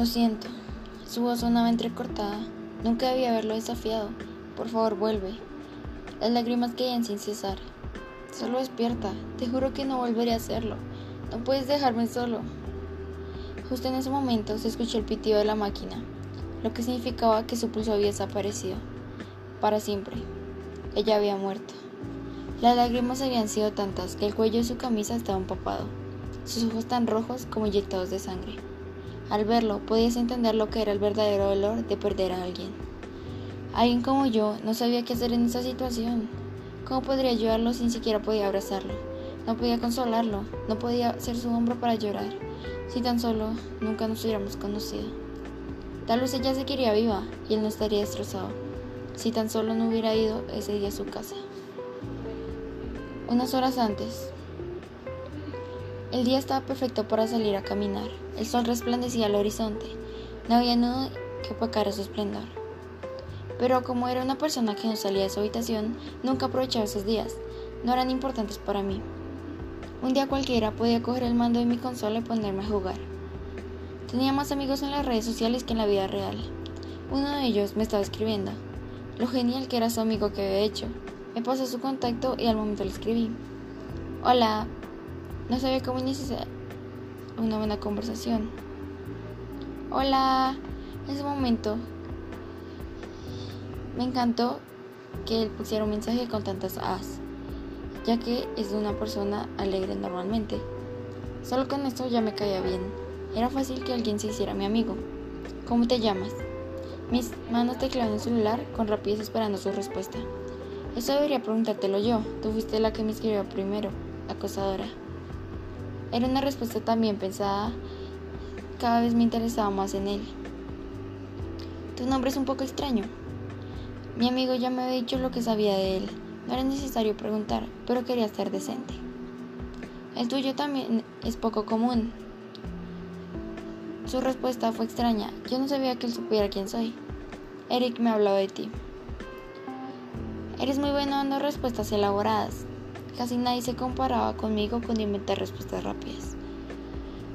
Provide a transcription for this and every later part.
Lo siento. Su voz sonaba entrecortada. Nunca debía haberlo desafiado. Por favor, vuelve. Las lágrimas caían sin cesar. Solo despierta. Te juro que no volveré a hacerlo. No puedes dejarme solo. Justo en ese momento se escuchó el pitido de la máquina, lo que significaba que su pulso había desaparecido. Para siempre. Ella había muerto. Las lágrimas habían sido tantas que el cuello de su camisa estaba empapado, sus ojos tan rojos como inyectados de sangre. Al verlo, podías entender lo que era el verdadero dolor de perder a alguien. Alguien como yo no sabía qué hacer en esa situación. ¿Cómo podría ayudarlo si ni siquiera podía abrazarlo? No podía consolarlo, no podía ser su hombro para llorar, si tan solo nunca nos hubiéramos conocido. Tal vez ella se quería viva y él no estaría destrozado, si tan solo no hubiera ido ese día a su casa. Unas horas antes, el día estaba perfecto para salir a caminar. El sol resplandecía al horizonte. No había nudo que opacara su esplendor. Pero como era una persona que no salía de su habitación, nunca aprovechaba esos días. No eran importantes para mí. Un día cualquiera podía coger el mando de mi consola y ponerme a jugar. Tenía más amigos en las redes sociales que en la vida real. Uno de ellos me estaba escribiendo. Lo genial que era su amigo que había hecho. Me pasó su contacto y al momento le escribí. Hola. No sabía cómo iniciar una buena conversación. Hola. En ese momento me encantó que él pusiera un mensaje con tantas as ya que es de una persona alegre normalmente. Solo con esto ya me caía bien. Era fácil que alguien se hiciera mi amigo. ¿Cómo te llamas? Mis manos tecleaban el celular con rapidez esperando su respuesta. Eso debería preguntártelo yo. Tú fuiste la que me escribió primero, acosadora. Era una respuesta tan bien pensada. Cada vez me interesaba más en él. Tu nombre es un poco extraño. Mi amigo ya me había dicho lo que sabía de él. No era necesario preguntar, pero quería ser decente. El tuyo también es poco común. Su respuesta fue extraña. Yo no sabía que él supiera quién soy. Eric me habló de ti. Eres muy bueno dando respuestas elaboradas. Casi nadie se comparaba conmigo con inventar respuestas rápidas.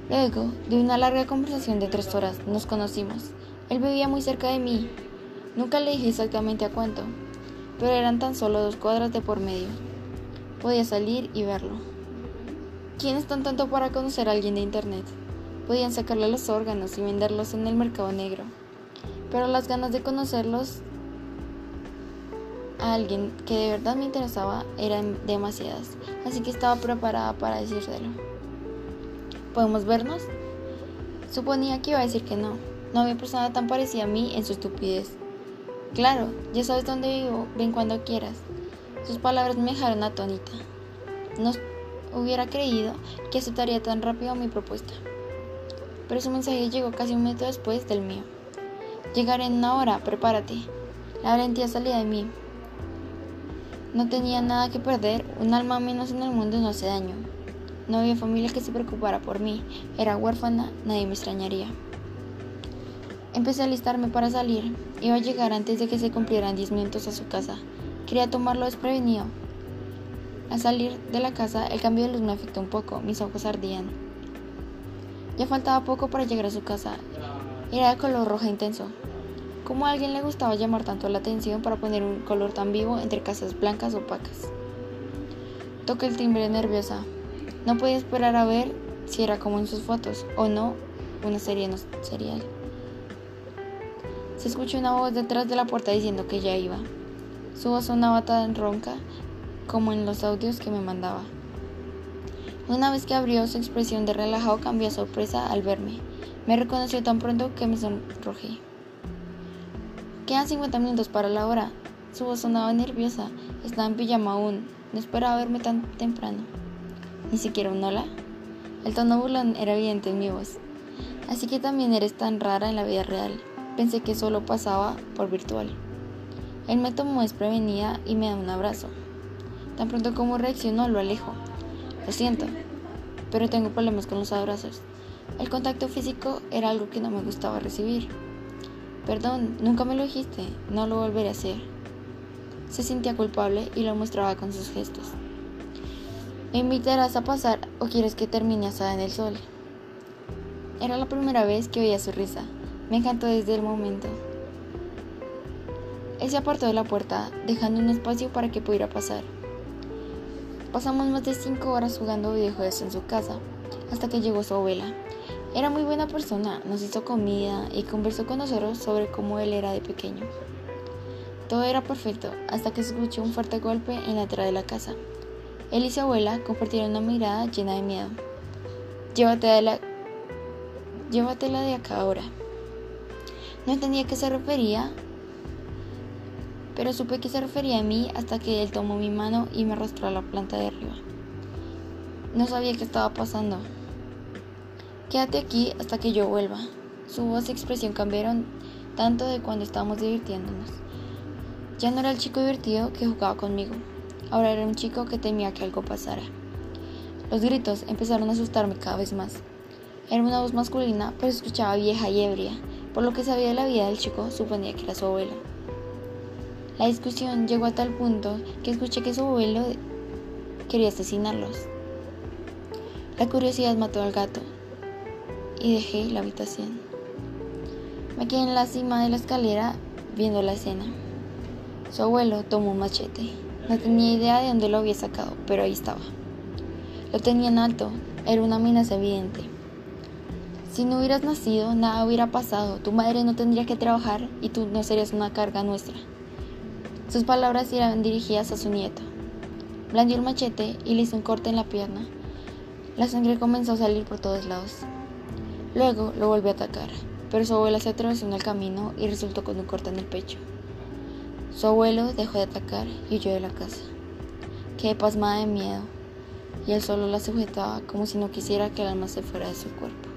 Luego de una larga conversación de tres horas, nos conocimos. Él vivía muy cerca de mí. Nunca le dije exactamente a cuánto, pero eran tan solo dos cuadras de por medio. Podía salir y verlo. ¿Quién es tan tanto para conocer a alguien de internet? Podían sacarle los órganos y venderlos en el mercado negro. Pero las ganas de conocerlos a alguien que de verdad me interesaba eran demasiadas, así que estaba preparada para decírselo. ¿Podemos vernos? Suponía que iba a decir que no. No había persona tan parecida a mí en su estupidez. Claro, ya sabes dónde vivo, ven cuando quieras. Sus palabras me dejaron atónita. No hubiera creído que aceptaría tan rápido mi propuesta. Pero su mensaje llegó casi un minuto después del mío. Llegaré en una hora, prepárate. La valentía salía de mí. No tenía nada que perder, un alma menos en el mundo no hace daño. No había familia que se preocupara por mí, era huérfana, nadie me extrañaría. Empecé a alistarme para salir. Iba a llegar antes de que se cumplieran 10 minutos a su casa. Quería tomarlo desprevenido. Al salir de la casa, el cambio de luz me afectó un poco. Mis ojos ardían. Ya faltaba poco para llegar a su casa. Era de color rojo intenso. ¿Cómo a alguien le gustaba llamar tanto la atención para poner un color tan vivo entre casas blancas opacas? Toqué el timbre nerviosa. No podía esperar a ver si era como en sus fotos o no una serie no serial. Se escuchó una voz detrás de la puerta diciendo que ya iba. Su voz sonaba tan ronca como en los audios que me mandaba. Una vez que abrió, su expresión de relajado cambió a sorpresa al verme. Me reconoció tan pronto que me sonrojé. Quedan 50 minutos para la hora. Su voz sonaba nerviosa. Estaba en pijama aún. No esperaba verme tan temprano. Ni siquiera un hola. El tono burlón era evidente en mi voz. Así que también eres tan rara en la vida real. Pensé que solo pasaba por virtual. Él me tomó desprevenida y me da un abrazo. Tan pronto como reaccionó, lo alejo. Lo siento, pero tengo problemas con los abrazos. El contacto físico era algo que no me gustaba recibir. Perdón, nunca me lo dijiste, no lo volveré a hacer. Se sentía culpable y lo mostraba con sus gestos. ¿Me invitarás a pasar o quieres que termine asada en el sol? Era la primera vez que oía su risa. Me encantó desde el momento. Él se apartó de la puerta, dejando un espacio para que pudiera pasar. Pasamos más de cinco horas jugando videojuegos en su casa, hasta que llegó su abuela. Era muy buena persona, nos hizo comida y conversó con nosotros sobre cómo él era de pequeño. Todo era perfecto, hasta que escuchó un fuerte golpe en la entrada de la casa. Él y su abuela compartieron una mirada llena de miedo. Llévatela de, la... Llévatela de acá ahora. No entendía a qué se refería, pero supe que se refería a mí hasta que él tomó mi mano y me arrastró a la planta de arriba. No sabía qué estaba pasando. Quédate aquí hasta que yo vuelva. Su voz y expresión cambiaron tanto de cuando estábamos divirtiéndonos. Ya no era el chico divertido que jugaba conmigo, ahora era un chico que temía que algo pasara. Los gritos empezaron a asustarme cada vez más. Era una voz masculina, pero escuchaba vieja y ebria, por lo que sabía de la vida del chico, suponía que era su abuelo. La discusión llegó a tal punto que escuché que su abuelo quería asesinarlos. La curiosidad mató al gato y dejé la habitación. Me quedé en la cima de la escalera viendo la escena. Su abuelo tomó un machete. No tenía idea de dónde lo había sacado, pero ahí estaba. Lo tenía en alto, era una amenaza evidente. Si no hubieras nacido, nada hubiera pasado. Tu madre no tendría que trabajar y tú no serías una carga nuestra. Sus palabras eran dirigidas a su nieto. Blandió el machete y le hizo un corte en la pierna. La sangre comenzó a salir por todos lados. Luego lo volvió a atacar, pero su abuela se atravesó en el camino y resultó con un corte en el pecho. Su abuelo dejó de atacar y huyó de la casa. Quedé pasmada de miedo y él solo la sujetaba como si no quisiera que el alma se fuera de su cuerpo.